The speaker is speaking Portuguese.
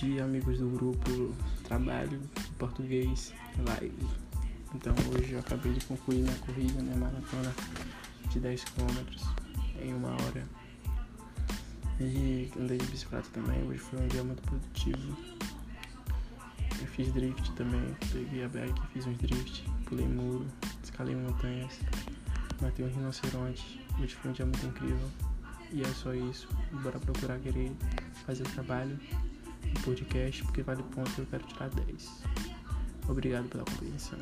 de amigos do grupo, trabalho, português, live. Então hoje eu acabei de concluir minha corrida, minha maratona de 10 km em uma hora. E andei de bicicleta também, hoje foi um dia muito produtivo. Eu fiz drift também, peguei a bike, fiz uns drift, pulei muro, escalei montanhas, matei um rinoceronte. Hoje foi um dia muito incrível. E é só isso. Bora procurar querer fazer trabalho no podcast, porque vale ponto eu quero tirar 10. Obrigado pela compreensão.